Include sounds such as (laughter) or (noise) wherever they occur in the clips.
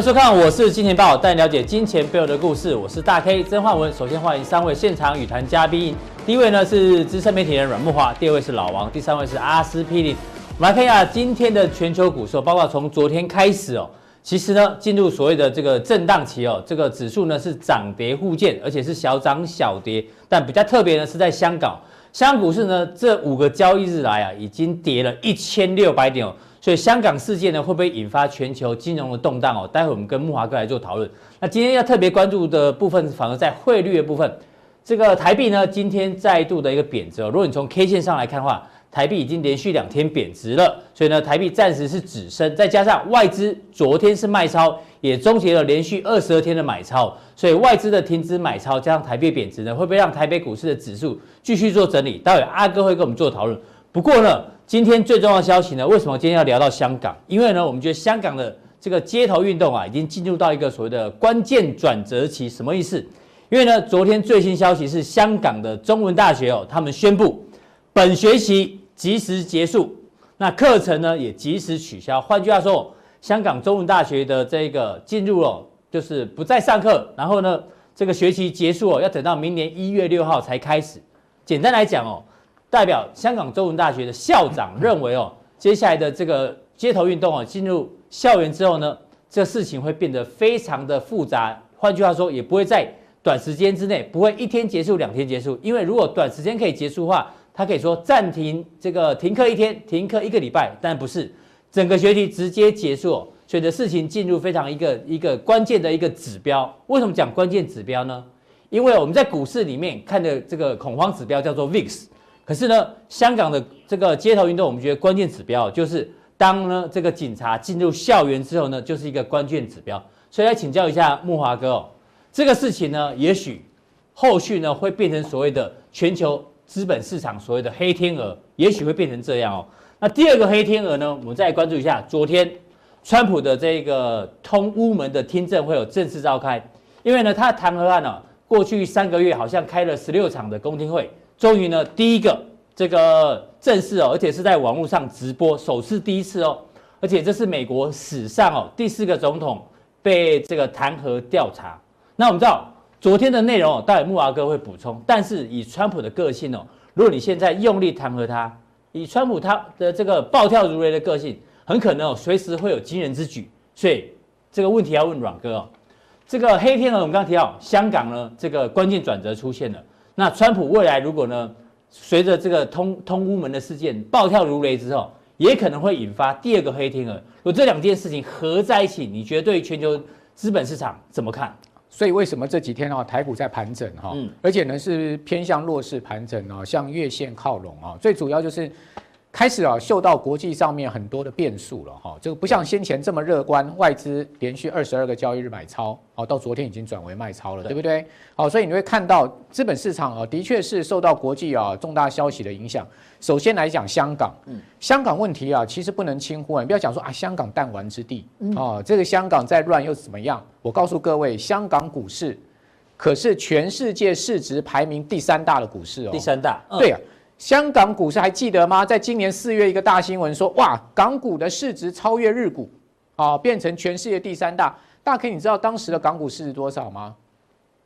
欢迎收看，我是金钱豹，带你了解金钱背后的故事。我是大 K 曾焕文。首先欢迎三位现场语谈嘉宾。第一位呢是资深媒体人阮慕华，第二位是老王，第三位是阿司匹林。我们来看一下今天的全球股市，包括从昨天开始哦，其实呢进入所谓的这个震荡期哦，这个指数呢是涨跌互见，而且是小涨小跌。但比较特别呢是在香港，香港股市呢这五个交易日来啊，已经跌了一千六百点哦。所以香港事件呢，会不会引发全球金融的动荡哦？待会我们跟木华哥来做讨论。那今天要特别关注的部分，反而在汇率的部分。这个台币呢，今天再度的一个贬值哦。如果你从 K 线上来看的话，台币已经连续两天贬值了，所以呢，台币暂时是止升。再加上外资昨天是卖超，也终结了连续二十二天的买超，所以外资的停止买超加上台币贬值呢，会不会让台北股市的指数继续做整理？待会阿哥会跟我们做讨论。不过呢，今天最重要的消息呢，为什么今天要聊到香港？因为呢，我们觉得香港的这个街头运动啊，已经进入到一个所谓的关键转折期。什么意思？因为呢，昨天最新消息是香港的中文大学哦，他们宣布本学期及时结束，那课程呢也及时取消。换句话说，香港中文大学的这个进入了就是不再上课，然后呢，这个学期结束哦，要等到明年一月六号才开始。简单来讲哦。代表香港中文大学的校长认为哦，接下来的这个街头运动啊，进入校园之后呢，这事情会变得非常的复杂。换句话说，也不会在短时间之内，不会一天结束、两天结束。因为如果短时间可以结束的话，他可以说暂停这个停课一天、停课一个礼拜，但不是整个学期直接结束。哦所以的事情进入非常一个一个关键的一个指标。为什么讲关键指标呢？因为我们在股市里面看的这个恐慌指标叫做 VIX。可是呢，香港的这个街头运动，我们觉得关键指标就是当呢这个警察进入校园之后呢，就是一个关键指标。所以来请教一下慕华哥哦，这个事情呢，也许后续呢会变成所谓的全球资本市场所谓的黑天鹅，也许会变成这样哦。那第二个黑天鹅呢，我们再来关注一下，昨天川普的这个通乌门的听证会有正式召开，因为呢他的弹劾案呢、过去三个月好像开了十六场的公听会。终于呢，第一个这个正式哦，而且是在网络上直播，首次第一次哦，而且这是美国史上哦第四个总统被这个弹劾调查。那我们知道昨天的内容哦，待会慕驊哥会补充。但是以川普的个性哦，如果你现在用力弹劾他，以川普他的这个暴跳如雷的个性，很可能哦随时会有惊人之举。所以这个问题要问阮哥哦，这个黑天鹅我们刚刚提到香港呢，这个关键转折出现了。那川普未来如果呢，随着这个通通乌门的事件暴跳如雷之后，也可能会引发第二个黑天鹅。如果这两件事情合在一起，你觉得全球资本市场怎么看？所以为什么这几天啊，台股在盘整哈，而且呢是偏向弱势盘整啊，向月线靠拢啊，最主要就是。开始啊，嗅到国际上面很多的变数了哈，这个不像先前这么乐观，外资连续二十二个交易日买超，哦，到昨天已经转为卖超了，对不对？好，所以你会看到资本市场啊，的确是受到国际啊重大消息的影响。首先来讲香港，嗯，香港问题啊，其实不能轻忽啊，你不要讲说啊，香港弹丸之地，哦，这个香港再乱又怎么样？我告诉各位，香港股市可是全世界市值排名第三大的股市哦，第三大，对啊。香港股市还记得吗？在今年四月，一个大新闻说，哇，港股的市值超越日股，啊，变成全世界第三大。大 K，你知道当时的港股市值多少吗？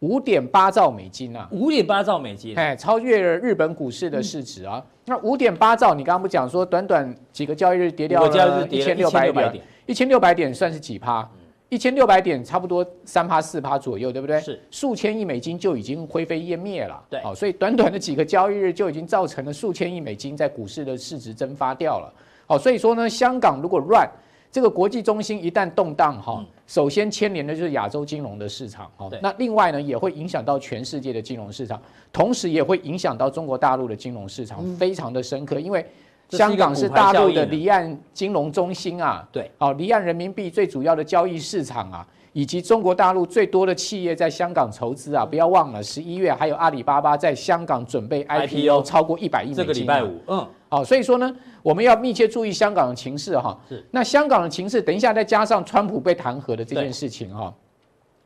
五点八兆美金啊！五点八兆美金，哎，超越了日本股市的市值啊。嗯、那五点八兆，你刚刚不讲说，短短几个交易日跌掉了一千六百点，一千六百点算是几趴？一千六百点，差不多三趴四趴左右，对不对？是数千亿美金就已经灰飞烟灭了。对，好，所以短短的几个交易日就已经造成了数千亿美金在股市的市值蒸发掉了。好，所以说呢，香港如果乱，这个国际中心一旦动荡，哈，首先牵连的就是亚洲金融的市场，哈，那另外呢也会影响到全世界的金融市场，同时也会影响到中国大陆的金融市场，非常的深刻，因为。香港是大陆的离岸金融中心啊，对，哦，离岸人民币最主要的交易市场啊，以及中国大陆最多的企业在香港筹资啊，不要忘了，十一月还有阿里巴巴在香港准备 IPO 超过一百亿美金，这个礼拜五，嗯，好，所以说呢，我们要密切注意香港的情势哈，是，那香港的情势，等一下再加上川普被弹劾的这件事情哈，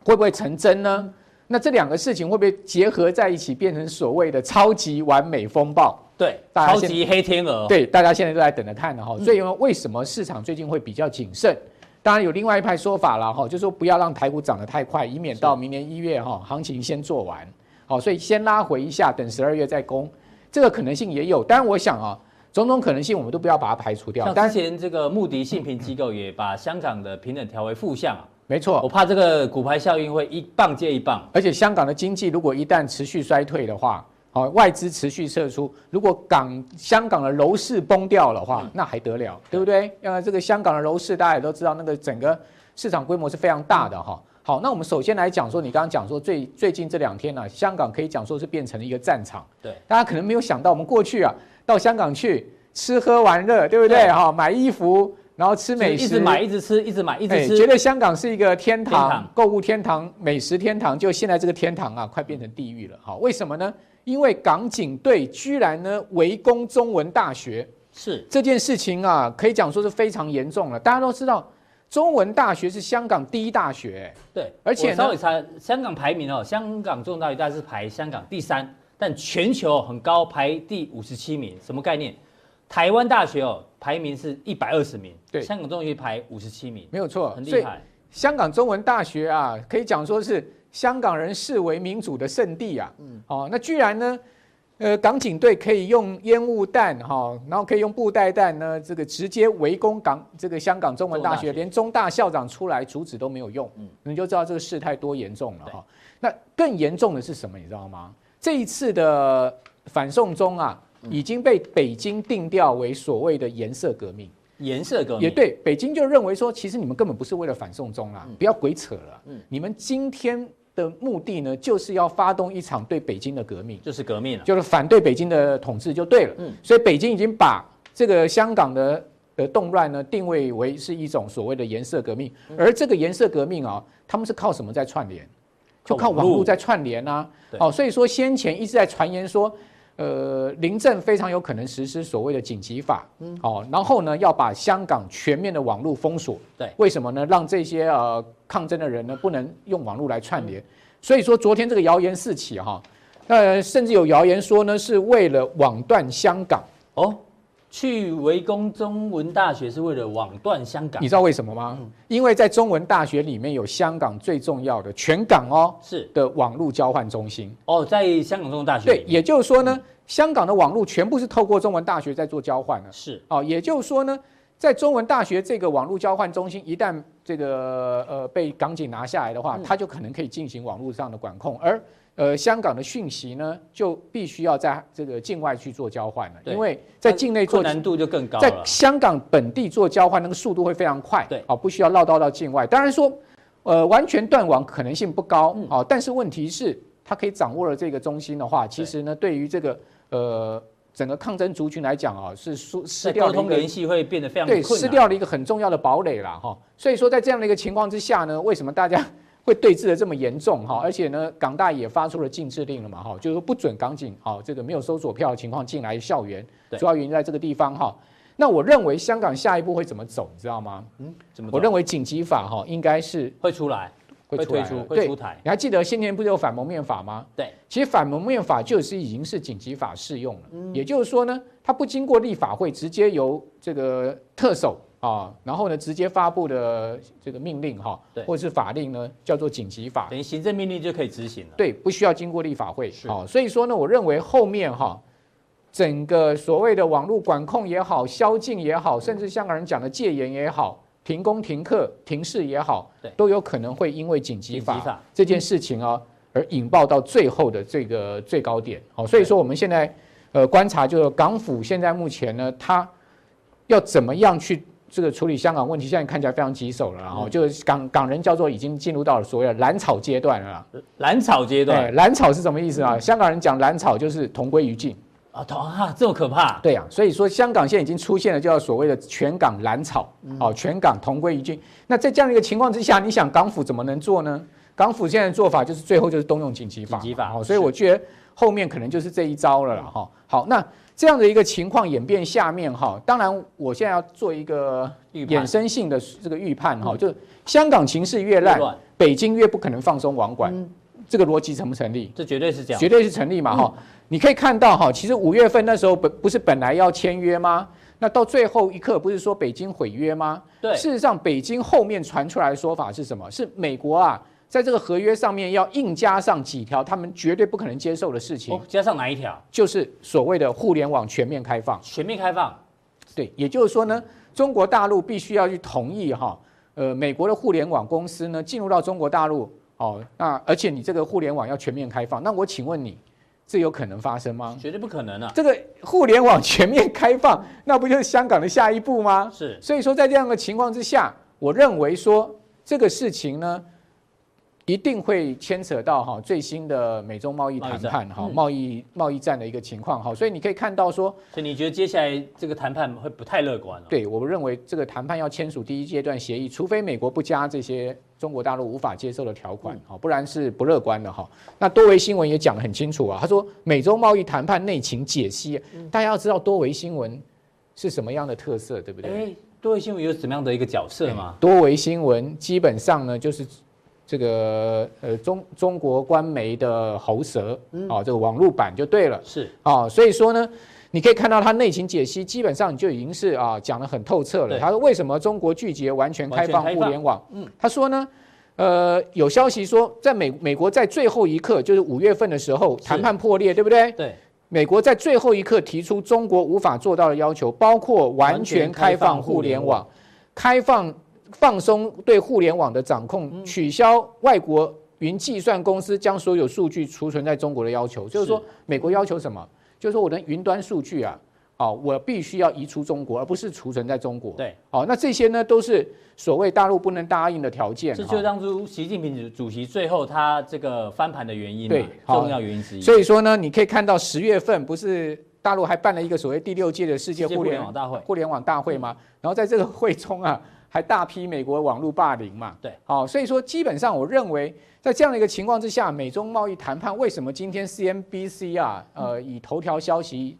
会不会成真呢？那这两个事情会不会结合在一起，变成所谓的超级完美风暴？对，超级黑天鹅。对，大家现在都在等着看的哈。所以为什么市场最近会比较谨慎？当然有另外一派说法了哈，就是说不要让台股涨得太快，以免到明年一月哈行情先做完，好，所以先拉回一下，等十二月再攻，这个可能性也有。当然我想啊，种种可能性我们都不要把它排除掉。像之前这个穆迪信评机构也把香港的平等调为负向啊，没错，我怕这个股牌效应会一棒接一棒，而且香港的经济如果一旦持续衰退的话。好，外资持续撤出，如果港香港的楼市崩掉的话，那还得了，对不对？因为这个香港的楼市大家也都知道，那个整个市场规模是非常大的哈。好，那我们首先来讲说，你刚刚讲说最最近这两天呢，香港可以讲说是变成了一个战场。对，大家可能没有想到，我们过去啊到香港去吃喝玩乐，对不对？哈，买衣服，然后吃美食，一直买一直吃，一直买一直吃，觉得香港是一个天堂，购物天堂、美食天堂，就现在这个天堂啊，快变成地狱了。好，为什么呢？因为港警队居然呢围攻中文大学，是这件事情啊，可以讲说是非常严重了。大家都知道，中文大学是香港第一大学，对，而且稍微查香港排名哦，香港中文大学大概是排香港第三，但全球很高，排第五十七名。什么概念？台湾大学哦，排名是一百二十名，对，香港中文大学排五十七名，没有错，很厉害。香港中文大学啊，可以讲说是。香港人视为民主的圣地啊，嗯，哦，那居然呢，呃，港警队可以用烟雾弹哈，然后可以用布袋弹呢，这个直接围攻港这个香港中文大学，连中大校长出来阻止都没有用，嗯，你就知道这个事态多严重了哈。那更严重的是什么？你知道吗？这一次的反送中啊，已经被北京定调为所谓的颜色革命。颜色革命也对，北京就认为说，其实你们根本不是为了反送中啊，不要鬼扯了，嗯，你们今天。的目的呢，就是要发动一场对北京的革命，就是革命了，就是反对北京的统治就对了。嗯，所以北京已经把这个香港的的动乱呢定位为是一种所谓的颜色革命，而这个颜色革命啊，他们是靠什么在串联？就靠网络在串联啊。哦，所以说先前一直在传言说。呃，临阵非常有可能实施所谓的紧急法，嗯，哦，然后呢，要把香港全面的网络封锁，对，为什么呢？让这些呃抗争的人呢不能用网络来串联，所以说昨天这个谣言四起哈，呃，甚至有谣言说呢是为了网断香港。哦。去围攻中文大学是为了网断香港，你知道为什么吗？嗯、因为在中文大学里面有香港最重要的全港哦是。的网络交换中心。哦，在香港中文大学对，也就是说呢，嗯、香港的网络全部是透过中文大学在做交换的，是。哦，也就是说呢，在中文大学这个网络交换中心一旦这个呃被港警拿下来的话，它、嗯、就可能可以进行网络上的管控，而。呃，香港的讯息呢，就必须要在这个境外去做交换了，因为在境内做难度就更高。在香港本地做交换，那个速度会非常快，对，哦，不需要绕道到境外。当然说，呃，完全断网可能性不高，哦，但是问题是，它可以掌握了这个中心的话，其实呢，对于这个呃整个抗争族群来讲啊，是失失掉沟通联系会变得非常对，失掉了一个很重要的堡垒了哈。所以说，在这样的一个情况之下呢，为什么大家？会对峙的这么严重哈，而且呢，港大也发出了禁制令了嘛哈，就是说不准港警啊这个没有搜索票的情况进来校园，主要原因在这个地方哈。那我认为香港下一步会怎么走，你知道吗？嗯，怎么？我认为紧急法哈应该是会出来，会推出，会出台。你还记得先前不是有反蒙面法吗？对，其实反蒙面法就是已经是紧急法适用了，也就是说呢，它不经过立法会，直接由这个特首。啊，然后呢，直接发布的这个命令哈，对，或者是法令呢，叫做紧急法，等于行政命令就可以执行了。对，不需要经过立法会。好，所以说呢，我认为后面哈，整个所谓的网络管控也好，宵禁也好，甚至香港人讲的戒严也好，停工停课停市也好，对，都有可能会因为紧急法这件事情啊，而引爆到最后的这个最高点。好，所以说我们现在呃观察，就是港府现在目前呢，它要怎么样去。这个处理香港问题现在看起来非常棘手了，然后就是港港人叫做已经进入到了所谓的蓝草阶段了。蓝草阶段，蓝草是什么意思啊？香港人讲蓝草就是同归于尽啊，同啊这么可怕？对呀，所以说香港现在已经出现了叫所谓的全港蓝草，哦，全港同归于尽。那在这样的一个情况之下，你想港府怎么能做呢？港府现在的做法就是最后就是动用紧急法，紧急法。哦，所以我觉得后面可能就是这一招了了哈。好，那。这样的一个情况演变下面哈，当然我现在要做一个衍生性的这个预判哈，就是香港情势越烂，北京越不可能放松网管，这个逻辑成不成立？这绝对是这样，绝对是成立嘛哈。你可以看到哈，其实五月份那时候本不是本来要签约吗？那到最后一刻，不是说北京毁约吗？对，事实上，北京后面传出来的说法是什么？是美国啊，在这个合约上面要硬加上几条他们绝对不可能接受的事情。加上哪一条？就是所谓的互联网全面开放。全面开放，对，也就是说呢，中国大陆必须要去同意哈，呃，美国的互联网公司呢进入到中国大陆，哦，那而且你这个互联网要全面开放，那我请问你。这有可能发生吗？绝对不可能啊！这个互联网全面开放，那不就是香港的下一步吗？是。所以说，在这样的情况之下，我认为说这个事情呢，一定会牵扯到哈最新的美中贸易谈判哈贸易贸易战的一个情况哈。所以你可以看到说，所以你觉得接下来这个谈判会不太乐观？对，我认为这个谈判要签署第一阶段协议，除非美国不加这些。中国大陆无法接受的条款，好，不然是不乐观的哈。那多维新闻也讲得很清楚啊，他说美中贸易谈判内情解析，大家要知道多维新闻是什么样的特色，对不对？哎，多维新闻有什么样的一个角色吗？多维新闻基本上呢，就是这个呃中中国官媒的喉舌，啊，这个网络版就对了，是啊，所以说呢。你可以看到他内情解析，基本上就已经是啊讲得很透彻了。他说为什么中国拒绝完全开放互联网？嗯，他说呢，呃，有消息说在美美国在最后一刻，就是五月份的时候谈判破裂，对不对？对。美国在最后一刻提出中国无法做到的要求，包括完全开放互联网、开放放松对互联网的掌控、取消外国云计算公司将所有数据储存在中国的要求。就是说，美国要求什么？就是说，我的云端数据啊，哦，我必须要移出中国，而不是储存在中国。对，哦，那这些呢，都是所谓大陆不能答应的条件。这就当初习近平主席最后他这个翻盘的原因，对，重要原因之一。所以说呢，你可以看到十月份不是大陆还办了一个所谓第六届的世界互联网大会，互联网大会吗？然后在这个会中啊，还大批美国网络霸凌嘛。对，好，所以说基本上我认为。在这样的一个情况之下，美中贸易谈判为什么今天 CNBC 啊，呃，以头条消息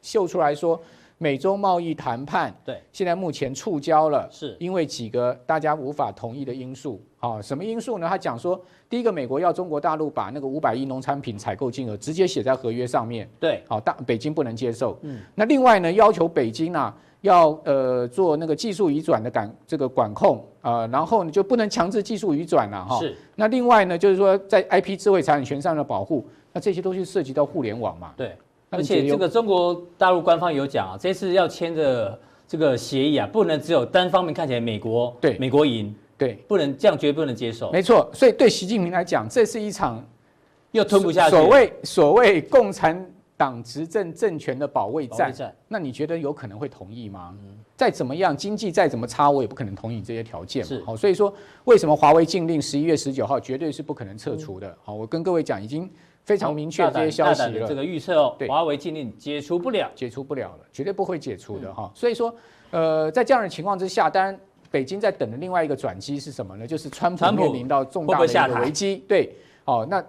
秀出来说，美洲贸易谈判对现在目前触礁了，是因为几个大家无法同意的因素。啊，什么因素呢？他讲说，第一个，美国要中国大陆把那个五百亿农产品采购金额直接写在合约上面，对，好，大北京不能接受。嗯，那另外呢，要求北京啊。要呃做那个技术移转的管这个管控啊、呃，然后你就不能强制技术移转了哈。是。那另外呢，就是说在 IP 智慧财产权上的保护，那这些都是涉及到互联网嘛。对。而且这个中国大陆官方有讲啊，这次要签的这个协议啊，不能只有单方面看起来美国对美国赢，对，不能这样绝对不能接受。没错，所以对习近平来讲，这是一场又吞不下去。所谓所谓共产。党执政政权的保卫战，那你觉得有可能会同意吗？再怎么样，经济再怎么差，我也不可能同意这些条件。是好，所以说为什么华为禁令十一月十九号绝对是不可能撤除的？好，我跟各位讲，已经非常明确这些消息了。这个预测哦，对，华为禁令解除不了，解除不了了，绝对不会解除的哈。所以说，呃，在这样的情况之下，当然北京在等的另外一个转机是什么呢？就是川普面临到重大的一个危机。对，哦，那。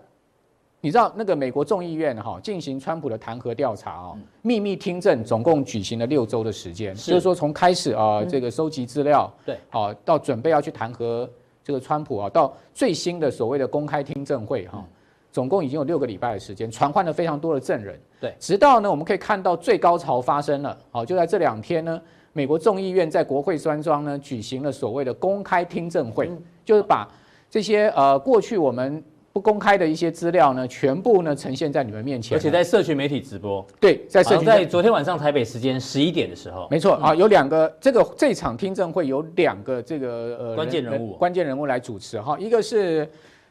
你知道那个美国众议院哈进行川普的弹劾调查啊，秘密听证总共举行了六周的时间，就是说从开始啊这个收集资料，对，好到准备要去弹劾这个川普啊，到最新的所谓的公开听证会哈，总共已经有六个礼拜的时间，传唤了非常多的证人，对，直到呢我们可以看到最高潮发生了，好就在这两天呢，美国众议院在国会山庄呢举行了所谓的公开听证会，就是把这些呃过去我们。不公开的一些资料呢，全部呢呈现在你们面前，而且在社群媒体直播。对，在社群。在昨天晚上台北时间十一点的时候，没错啊，有两个这个这场听证会有两个这个呃关键人物，关键人物来主持哈，一个是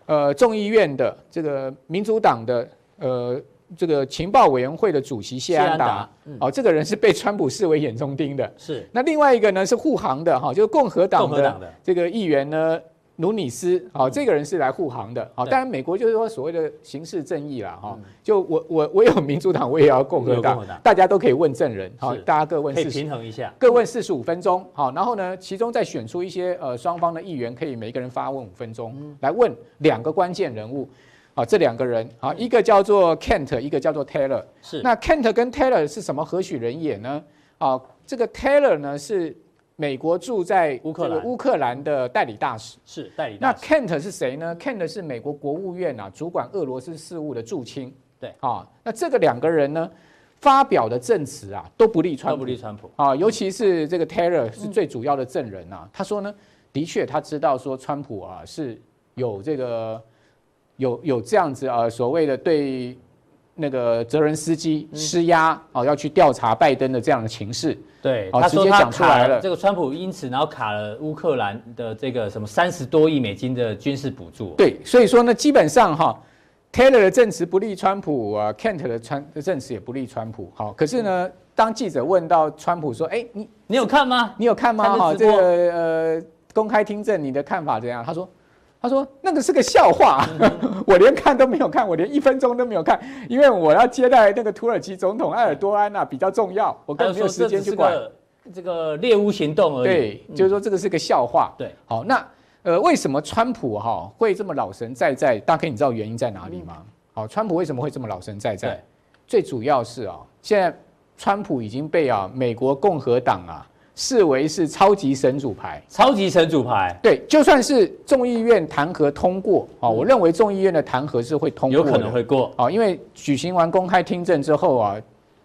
呃众议院的这个民主党的呃这个情报委员会的主席谢安达，哦，这个人是被川普视为眼中钉的。是。那另外一个呢是护航的哈，就是共和党的这个议员呢。努尼斯，好，这个人是来护航的，好，当然美国就是说所谓的刑事正义啦，哈，就我我我有民主党，我也要共和党，大家都可以问证人，好，大家各问，可以平衡一下，各问四十五分钟，好，然后呢，其中再选出一些呃双方的议员，可以每个人发问五分钟，来问两个关键人物，啊，这两个人，啊，一个叫做 Kent，一个叫做 Taylor，是，那 Kent 跟 Taylor 是什么何许人也呢？啊，这个 Taylor 呢是。美国驻在乌克兰乌克兰的代理大使是代理大使。那 Kent 是谁呢？Kent 是美国国务院啊，主管俄罗斯事务的驻青。对啊，那这个两个人呢，发表的证词啊，都不利川普，都不利川普啊，尤其是这个 Taylor 是最主要的证人啊。他说呢，的确他知道说川普啊是有这个有有这样子啊所谓的对那个泽伦斯基施压啊，要去调查拜登的这样的情势。对，他说他卡了这个川普，因此然后卡了乌克兰的这个什么三十多亿美金的军事补助。对，所以说呢，基本上哈。Taylor 的证词不利川普啊，Kent 的川的证词也不利川普。好，可是呢，当记者问到川普说：“哎、欸，你你有看吗？你有看吗？哈，这个呃，公开听证，你的看法怎样？”他说：“他说那个是个笑话，嗯、(laughs) 我连看都没有看，我连一分钟都没有看，因为我要接待那个土耳其总统埃尔多安呐，比较重要，我根本没有时间去管这个猎巫行动而已。对，就是说这个是个笑话。对，好，那。”呃，为什么川普哈会这么老神在在？大概你知道原因在哪里吗？好，川普为什么会这么老神在在？最主要是啊，现在川普已经被啊美国共和党啊视为是超级神主牌。超级神主牌。对，就算是众议院弹劾通过啊，我认为众议院的弹劾是会通过，有可能会过啊，因为举行完公开听证之后啊，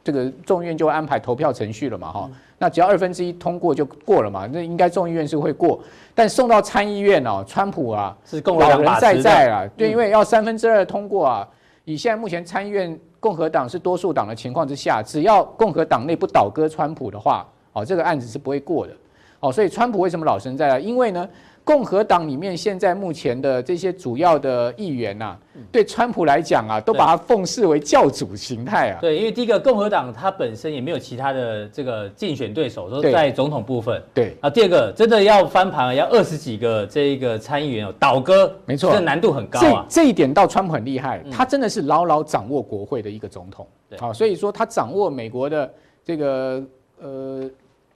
这个众议院就安排投票程序了嘛，哈。那只要二分之一通过就过了嘛，那应该众议院是会过，但送到参议院哦，川普啊是共和党老人在在啊，对，因为要三分之二通过啊，以现在目前参议院共和党是多数党的情况之下，只要共和党内不倒戈川普的话，哦，这个案子是不会过的，哦，所以川普为什么老神在在？因为呢。共和党里面现在目前的这些主要的议员呐、啊，对川普来讲啊，都把他奉视为教主形态啊。对，因为第一个共和党它本身也没有其他的这个竞选对手，都在总统部分。对啊，第二个真的要翻盘，要二十几个这一个参议员哦，倒戈，没错，这难度很高啊。这这一点到川普很厉害，他真的是牢牢掌握国会的一个总统。对，好，所以说他掌握美国的这个呃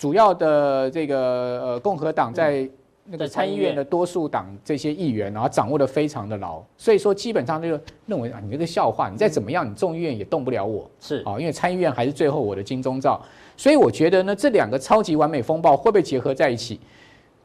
主要的这个呃共和党在。那个参议院的多数党这些议员，然后掌握的非常的牢，所以说基本上就认为啊，你这个笑话，你再怎么样，你众议院也动不了我，是啊，因为参议院还是最后我的金钟罩，所以我觉得呢，这两个超级完美风暴会不会结合在一起？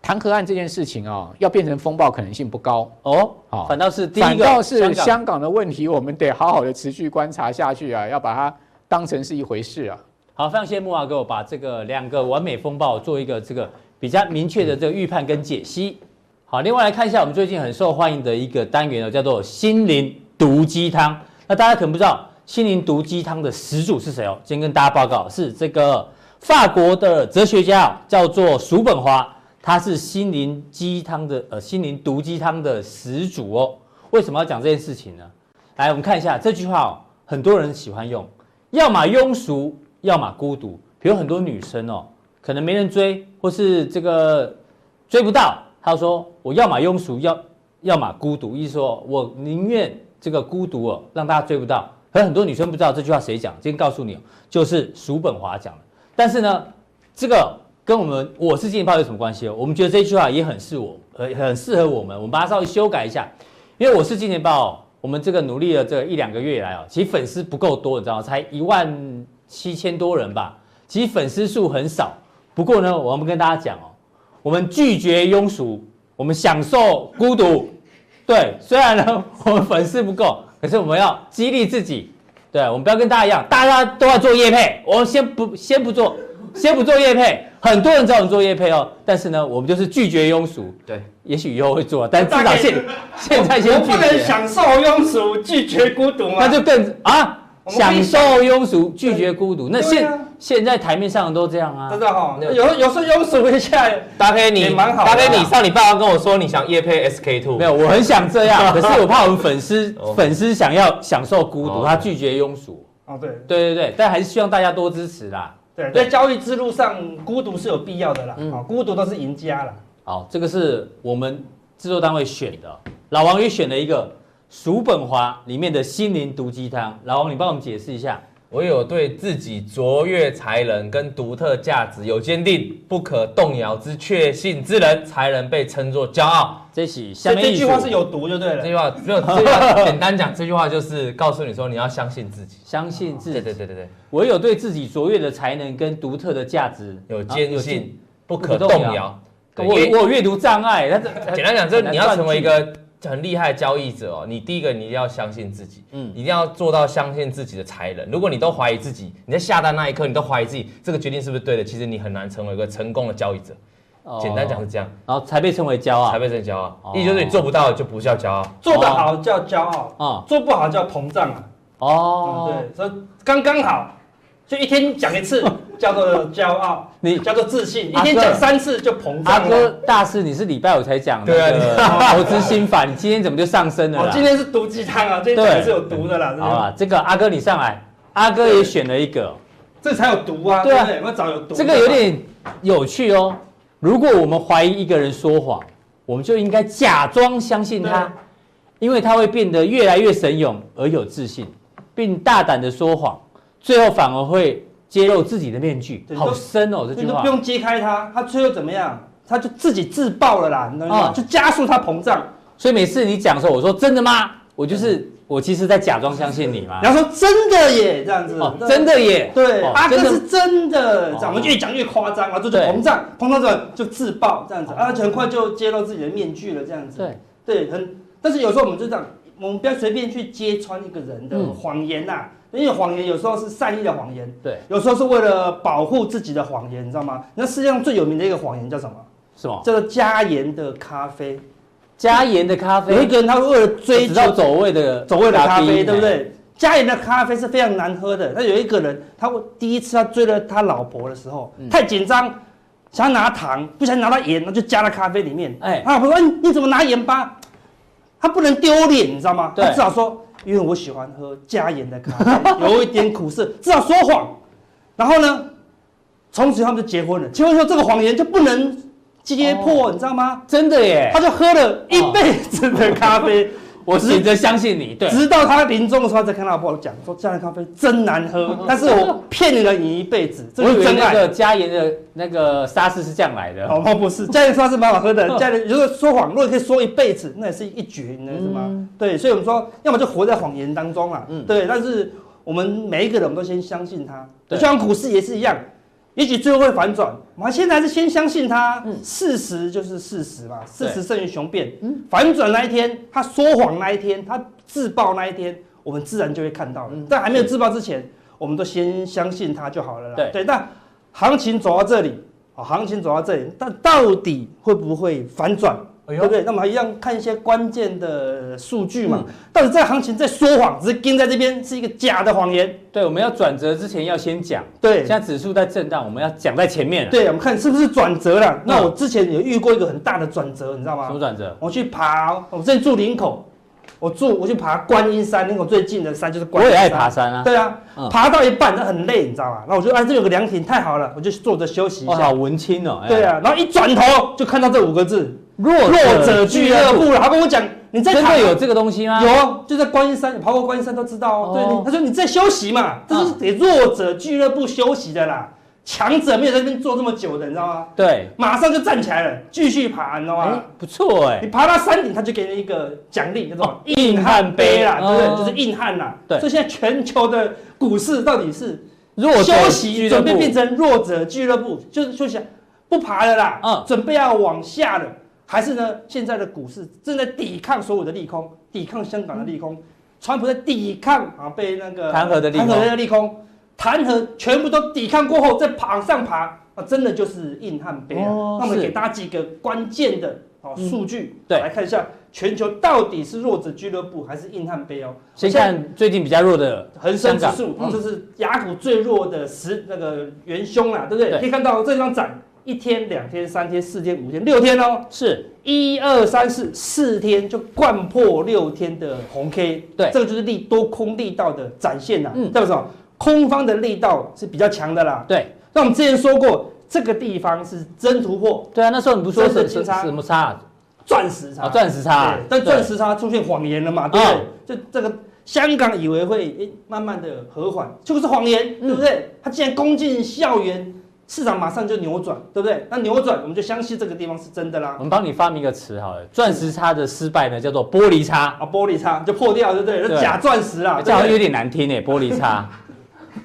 弹劾案这件事情啊，要变成风暴可能性不高哦，好，反倒是第一个，反倒是香港的问题，我们得好好的持续观察下去啊，要把它当成是一回事啊。好，非常羡慕啊给我把这个两个完美风暴做一个这个。比较明确的这个预判跟解析。好，另外来看一下我们最近很受欢迎的一个单元呢，叫做心灵毒鸡汤。那大家可能不知道心灵毒鸡汤的始祖是谁哦？今天跟大家报告是这个法国的哲学家叫做叔本华，他是心灵鸡汤的呃心灵毒鸡汤的始祖哦。为什么要讲这件事情呢？来，我们看一下这句话哦，很多人喜欢用，要么庸俗，要么孤独。比如很多女生哦。可能没人追，或是这个追不到，他说我要么庸俗，要要么孤独，意思说我宁愿这个孤独哦，让大家追不到。可很多女生不知道这句话谁讲，今天告诉你，就是叔本华讲的。但是呢，这个跟我们我是金钱豹有什么关系哦？我们觉得这句话也很适我，很很适合我们，我们把它稍微修改一下。因为我是金钱豹，我们这个努力了这一两个月以来哦，其实粉丝不够多，你知道吗？才一万七千多人吧，其实粉丝数很少。不过呢，我们跟大家讲哦，我们拒绝庸俗，我们享受孤独。对，虽然呢 (laughs) 我们粉丝不够，可是我们要激励自己。对，我们不要跟大家一样，大家都要做业配，我们先不先不做，先不做业配。很多人找我们做业配哦，但是呢，我们就是拒绝庸俗。对，也许以后会做，但至少现现在先拒绝。我不能享受庸俗，拒绝孤独吗？那就更啊。享受庸俗，拒绝孤独。那现、啊、现在台面上都这样啊。真的哈，有有时候庸俗一下，大黑你蛮好。大黑你上礼拜要跟我说你想夜配 SK two，没有，我很想这样，(laughs) 可是我怕我们粉丝粉丝想要享受孤独，他拒绝庸俗。哦，对，对对对，但还是希望大家多支持啦。对，在交易之路上，孤独是有必要的啦。嗯，孤独都是赢家啦。好，这个是我们制作单位选的，老王也选了一个。叔本华里面的心灵毒鸡汤，老王，你帮我们解释一下。我有对自己卓越才能跟独特价值有坚定不可动摇之确信之人，才能被称作骄傲。这是下面这句话是有毒就对了。这句话没有，这句话简单讲，这句话就是告诉你说，你要相信自己，相信自己。对对对对对，唯有对自己卓越的才能跟独特的价值有坚信，不可动摇。我我有阅读障碍，那这简单讲，这你要成为一个。很厉害的交易者哦，你第一个你一定要相信自己，嗯，一定要做到相信自己的才能。如果你都怀疑自己，你在下单那一刻你都怀疑自己这个决定是不是对的，其实你很难成为一个成功的交易者。哦、简单讲是这样，然后才被称为骄傲，才被称骄傲。意思、哦、就是你做不到就不叫骄傲，做得好叫骄傲，哦、做不好叫膨胀啊。哦、嗯，对，所以刚刚好，就一天讲一次 (laughs) 叫做骄傲，你叫做自信，一天讲三次就膨胀。阿哥大师，你是礼拜五才讲的，对啊，(laughs) 投资心法，你今天怎么就上升了？我今天是毒鸡汤啊，今天讲是有毒的啦。好啊，这个阿哥你上来，阿哥也选了一个，这才有毒啊，对啊，我找有毒。这个有点有趣哦。如果我们怀疑一个人说谎，我们就应该假装相信他，因为他会变得越来越神勇而有自信，并大胆的说谎，最后反而会揭露自己的面具。好深哦，这句话。不用揭开它，它最后怎么样？它就自己自爆了啦，你知道吗？就加速它膨胀。所以每次你讲的时候，我说真的吗？我就是。我其实在假装相信你嘛。然后说真的耶，这样子，真的耶，对，阿哥是真的，这样我们越讲越夸张，然后就膨胀，膨胀之后就自爆，这样子，啊，很快就揭露自己的面具了，这样子。对，对，很，但是有时候我们就这样，我们不要随便去揭穿一个人的谎言呐，因为谎言有时候是善意的谎言，对，有时候是为了保护自己的谎言，你知道吗？那世界上最有名的一个谎言叫什么？是吗？叫做加盐的咖啡。加盐的咖啡，有一个人他为了追求走味的走位的咖啡，对不对？加盐的咖啡是非常难喝的。那有一个人，他第一次他追了他老婆的时候，太紧张，想要拿糖，不小心拿到盐，那就加到咖啡里面。哎，他老婆说：“你怎么拿盐巴？”他不能丢脸，你知道吗？他至少说：“因为我喜欢喝加盐的咖啡，(laughs) 有一点苦涩。”至少说谎。然后呢，从此他们就结婚了。结婚之后，这个谎言就不能。揭破，你知道吗？真的耶！他就喝了一辈子的咖啡，我选择相信你。对，直到他临终的时候，才看到老婆讲说：“加盐咖啡真难喝，(laughs) 但是我骗了你一辈子。”我以为那个加盐的那个沙士是这样来的。哦，不是，加盐沙士蛮好喝的。(laughs) 加盐如果说谎，如果可以说一辈子，那也是一绝，你知道吗？对，所以我们说，要么就活在谎言当中啊。嗯，对。但是我们每一个人，我们都先相信他。就像股市也是一样。也许最后会反转，我们现在还是先相信他。嗯，事实就是事实嘛，事实胜于雄辩。嗯，反转那一天，他说谎那一天，他自爆那一天，我们自然就会看到了。在还没有自爆之前，我们都先相信他就好了啦。对对，但行情走到这里，啊，行情走到这里，但到底会不会反转？对不对？那么一样看一些关键的数据嘛。到底这个行情在说谎，只是跟在这边是一个假的谎言。对，我们要转折之前要先讲。对，现在指数在震荡，我们要讲在前面。对，我们看是不是转折了。那我之前有遇过一个很大的转折，你知道吗？什么转折？我去爬，我之前住林口，我住我去爬观音山，林口最近的山就是观音山。我也爱爬山啊。对啊，爬到一半那很累，你知道吗？那我就哎，这有个凉亭，太好了，我就坐着休息一下。好文青哦。对啊，然后一转头就看到这五个字。弱者俱乐部了，他跟我讲，你在真的有这个东西吗？有，就在观音山，跑过观音山都知道哦。对，他说你在休息嘛，这是给弱者俱乐部休息的啦，强者没有在那边坐这么久的，你知道吗？对，马上就站起来了，继续爬，你知道吗？不错哎，你爬到山顶，他就给你一个奖励，叫做硬汉杯啦，对不对？就是硬汉啦。对，所以现在全球的股市到底是弱休息，准备变成弱者俱乐部，就是休息不爬了啦，嗯，准备要往下了。还是呢？现在的股市正在抵抗所有的利空，抵抗香港的利空，川普在抵抗啊，被那个弹劾的利空，弹劾的利空，弹劾全部都抵抗过后，再往上爬，啊，真的就是硬汉杯啊！哦、那我们给大家几个关键的啊数据，对，来看一下全球到底是弱者俱乐部还是硬汉杯哦。先看最近比较弱的恒生指数，嗯、这是雅股最弱的十那个元凶啦，对不对？对可以看到这张展。一天、两天、三天、四天、五天、六天哦，是一二三四四天就灌破六天的红 K，对，这个就是利多空力道的展现呐。嗯，代表什么？空方的力道是比较强的啦。对，那我们之前说过，这个地方是真突破。对啊，那时候你不说是什么差？钻石差。钻石差。但钻石差出现谎言了嘛？对不对？就这个香港以为会慢慢的和缓，就是谎言，对不对？他竟然攻进校园。市场马上就扭转，对不对？那扭转，我们就相信这个地方是真的啦。我们帮你发明一个词好了，钻石差的失败呢，叫做玻璃差啊，玻璃差就破掉，对不对？对假钻石啊，这好像有点难听诶，玻璃差。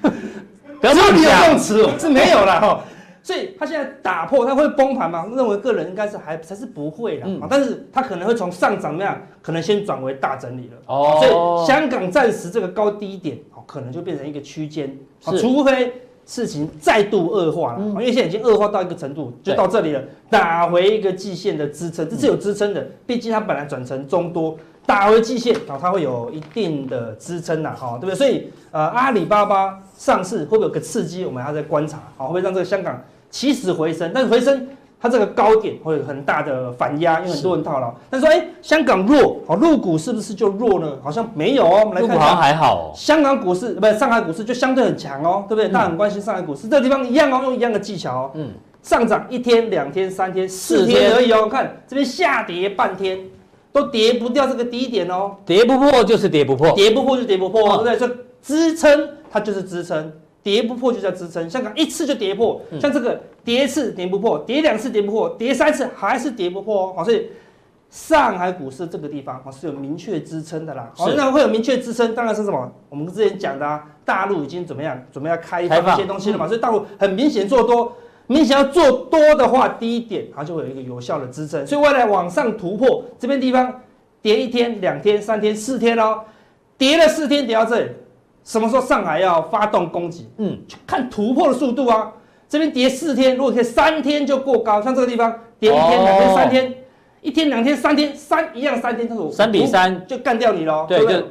(laughs) 不要乱讲，这种词是没有了哈。所以它现在打破，它会崩盘吗？认为个人应该是还才是不会的，嗯，但是它可能会从上涨怎么样，可能先转为大整理了。哦，所以香港暂时这个高低点哦，可能就变成一个区间，除非。事情再度恶化了，因为现在已经恶化到一个程度，就到这里了，打回一个季线的支撑，这是有支撑的，毕竟它本来转成中多，打回季线，它会有一定的支撑呐，哈，对不对？所以，呃，阿里巴巴上市会不会有个刺激？我们还在观察，好，会不会让这个香港起死回生？但是回生。它这个高点会有很大的反压，因为很多人套牢。但是说，哎、欸，香港弱，好，入股是不是就弱呢？好像没有哦。我们来看，好像还好哦。香港股市不是上海股市就相对很强哦，对不对？大家很关心上海股市，这个地方一样哦，用一样的技巧哦。嗯。上涨一天、两天、三天、四天而已哦。看这边下跌半天，都跌不掉这个低点哦。跌不破就是跌不破，跌不破就跌不破，哦、对不对？这支撑它就是支撑。跌不破就叫支撑，香港一次就跌破，像这个跌一次跌不破，跌两次跌不破，跌三次还是跌不破哦。好，所以上海股市这个地方哦是有明确支撑的啦。好，那会有明确支撑，当然是什么？我们之前讲的啊，大陆已经怎么样，准备要开放一些东西了嘛，所以大陆很明显做多，明显要做多的话，第一点它就会有一个有效的支撑，所以未来往上突破这边地方跌一天、两天、三天、四天哦，跌了四天跌到这里。什么时候上海要发动攻击？嗯，看突破的速度啊。这边跌四天，如果可以三天就过高，像这个地方跌一天、两天、三天，一天、两天、三天，三一样三天，它三比三就干掉你喽。对，就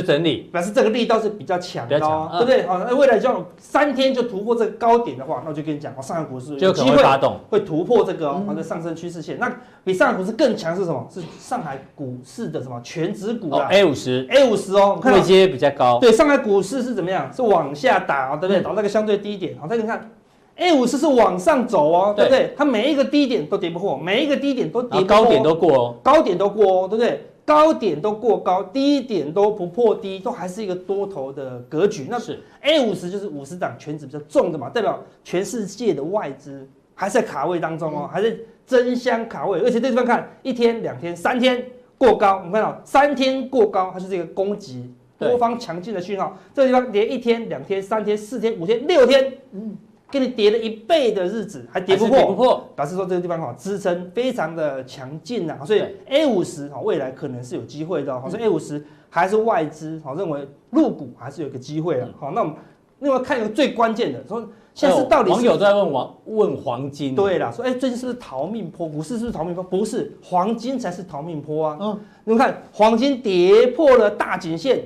就整理，表示这个力道是比较强的，哦对不对？好，那未来就要三天就突破这个高点的话，那我就跟你讲，哦上海股市有机会发动，会突破这个哦，上升趋势线。那比上海股市更强是什么？是上海股市的什么权值股啊？A 五十，A 五十哦，位阶比较高。对，上海股市是怎么样？是往下打，对不对？打那个相对低点。好，再你看，A 五十是往上走哦，对不对？它每一个低点都跌不破，每一个低点都跌高点都过哦，高点都过哦，对不对？高点都过高，低点都不破低，都还是一个多头的格局。那是 A 五十就是五十档权值比较重的嘛，代表全世界的外资还在卡位当中哦，还是争相卡位。而且这地方看一天、两天、三天过高，我们看到三天过高，它就是一个攻击多方强劲的讯号。这个地方连一天、两天、三天、四天、五天、六天，嗯。给你跌了一倍的日子还跌不破，跌不破，表示说这个地方哈支撑非常的强劲呐，所以 A 五十哈未来可能是有机会的，好，所以 A 五十还是外资好认为入股还是有个机会的，好，那我们另外看一个最关键的，说现在是到底网友都在问黄问黄金，对了，说哎最近是不是逃命坡？股市是不是逃命坡？不是，黄金才是逃命坡啊，嗯，你们看黄金跌破了大颈线。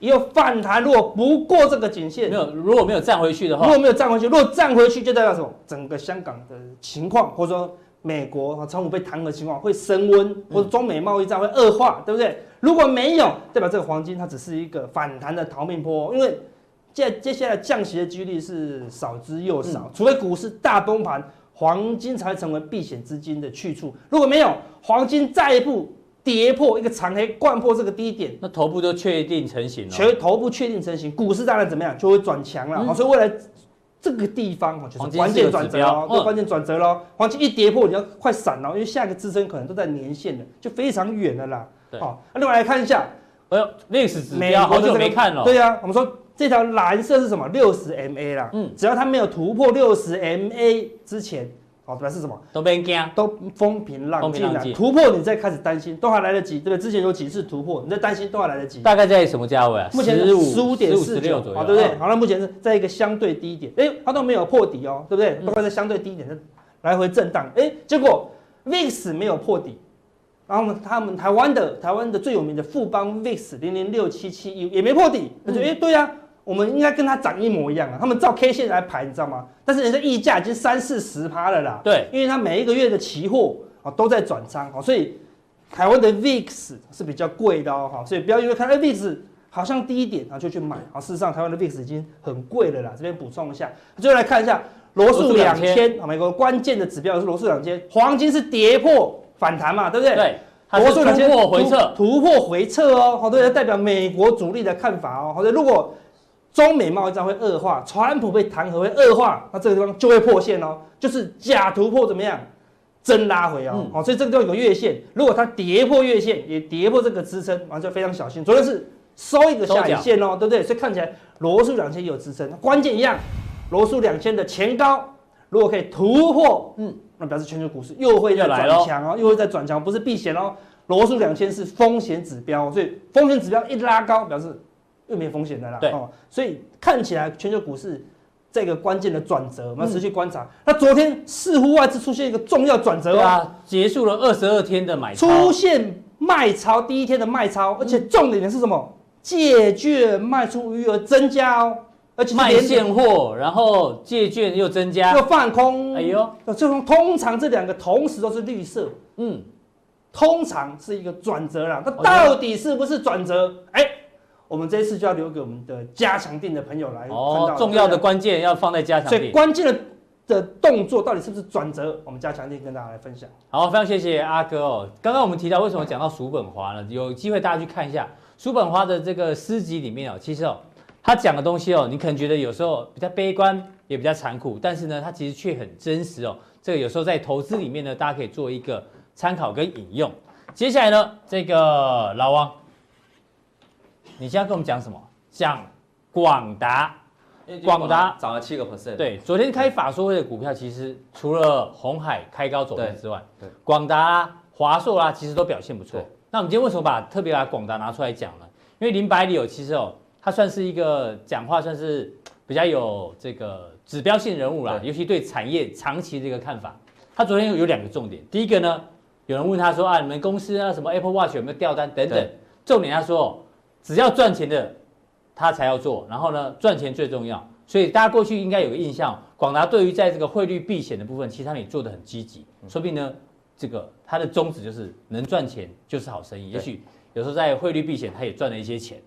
也有反弹，如果不过这个颈线，没有，如果没有站回去的话，如果没有站回去，如果站回去，就代表什么？整个香港的情况，或者说美国和川普被弹劾的情况会升温，或者中美贸易战会恶化，对不对？如果没有，代表这个黄金它只是一个反弹的逃命坡，因为接接下来降息的几率是少之又少，除非股市大崩盘，黄金才会成为避险资金的去处。如果没有，黄金再一步。跌破一个长黑，贯破这个低点，那头部就确定成型了。全头部确定成型，股市当然怎么样，就会转强了。好，所以未来这个地方就是关键转折哦，对关键转折喽。黄金一跌破，你要快闪了，因为下一个支撑可能都在年线了，就非常远了啦。好，那另外来看一下，哎呦，历史指标好久没看了。对呀，我们说这条蓝色是什么？六十 MA 啦。嗯，只要它没有突破六十 MA 之前。好，表示什么？都别惊，都风平浪静了。突破你再开始担心，都还来得及，对不对？之前有几次突破，你在担心都还来得及。大概在什么价位啊？目前是十五点四九左右，对不对？好，那目前是在一个相对低点，哎，它都没有破底哦，对不对？都在相对低点的来回震荡，哎，结果 VIX 没有破底，然后呢，他们台湾的台湾的最有名的富邦 VIX 零零六七七一也没破底，他说，哎，对呀。我们应该跟它长一模一样啊！他们照 K 线来排，你知道吗？但是人家溢价已经三四十趴了啦。对，因为它每一个月的期货啊都在转仓哦，所以台湾的 VIX 是比较贵的哦，所以不要因为看到 VIX 好像低一点啊就去买啊，事实上台湾的 VIX 已经很贵了啦。这边补充一下，最后来看一下罗素两千啊，美国关键的指标是罗素两千，黄金是跌破反弹嘛，对不对？对，罗素突破回撤，突破回撤哦，好，对，代表美国主力的看法哦，好的，如果中美贸易战会恶化，川普被弹劾会恶化，那这个地方就会破线哦，就是假突破怎么样，真拉回哦，好、嗯，所以这个地方有个月线，如果它跌破月线，也跌破这个支撑，完全非常小心。昨天是收一个下影线哦，对不对？所以看起来罗素两千有支撑，关键一样，罗素两千的前高如果可以突破，嗯，那表示全球股市又会再转强哦，又会再转强，不是避险哦。罗素两千是风险指标，所以风险指标一拉高，表示又没风险的啦。对，所以看起来全球股市这个关键的转折，我们要持续观察。那昨天似乎外资出现一个重要转折哦，结束了二十二天的买超，出现卖超，第一天的卖超，而且重点的是什么？借券卖出余额增加哦。而且卖现货，然后借券又增加，又放空。哎呦，这种通常这两个同时都是绿色，嗯，通常是一个转折啦。那到底是不是转折？哎，我们这一次就要留给我们的加强店的朋友来哦。重要的关键要放在加强錠。所以关键的的动作到底是不是转折？我们加强店跟大家来分享。好，非常谢谢阿哥哦。刚刚我们提到为什么讲到叔本华呢？有机会大家去看一下叔本华的这个诗集里面哦，其实哦。他讲的东西哦，你可能觉得有时候比较悲观，也比较残酷，但是呢，他其实却很真实哦。这个有时候在投资里面呢，大家可以做一个参考跟引用。接下来呢，这个老王，你现在跟我们讲什么？讲广达，广达涨了七个 percent。对，昨天开法说会的股票，其实除了鸿海开高走低之外，对，广达啊、华硕啊，其实都表现不错。那我们今天为什么把特别把广达拿出来讲呢？因为林百里有其实哦。他算是一个讲话算是比较有这个指标性人物啦，尤其对产业长期的一个看法。他昨天有两个重点，第一个呢，有人问他说啊，你们公司啊什么 Apple Watch 有没有掉单等等。重点他说，只要赚钱的他才要做，然后呢赚钱最重要。所以大家过去应该有个印象，广达对于在这个汇率避险的部分，其实他也做得很积极。说不定呢，这个他的宗旨就是能赚钱就是好生意。也许有时候在汇率避险，他也赚了一些钱。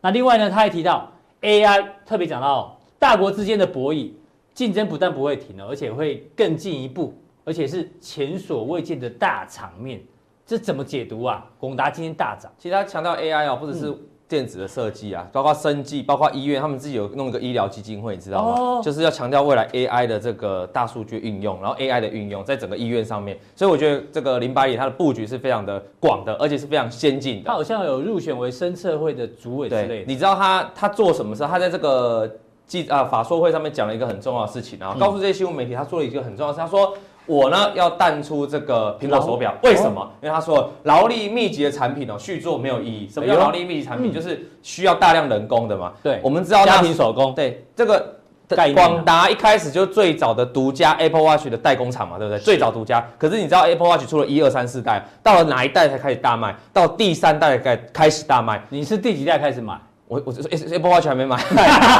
那另外呢，他还提到 AI，特别讲到大国之间的博弈竞争不但不会停了，而且会更进一步，而且是前所未见的大场面。这怎么解读啊？广达今天大涨，其实他强调 AI 哦，或者是、嗯。电子的设计啊，包括生技，包括医院，他们自己有弄一个医疗基金会，你知道吗？哦、就是要强调未来 AI 的这个大数据运用，然后 AI 的运用在整个医院上面。所以我觉得这个林百里他的布局是非常的广的，而且是非常先进的。他好像有入选为深策会的主委之类的。你知道他他做什么事？他在这个记啊法说会上面讲了一个很重要的事情，然后告诉这些新闻媒体，他做了一个很重要的事，他说。我呢要淡出这个苹果手表，为什么？因为他说劳力密集的产品哦，续做没有意义。什么叫劳力密集产品？就是需要大量人工的嘛。对，我们知道家庭手工。对，这个广达一开始就最早的独家 Apple Watch 的代工厂嘛，对不对？最早独家。可是你知道 Apple Watch 出了一二三四代，到了哪一代才开始大卖？到第三代开开始大卖。你是第几代开始买？我我 Apple Watch 还没买，(laughs)